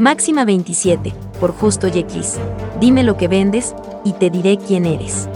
Máxima 27, por Justo Yekis. Dime lo que vendes, y te diré quién eres.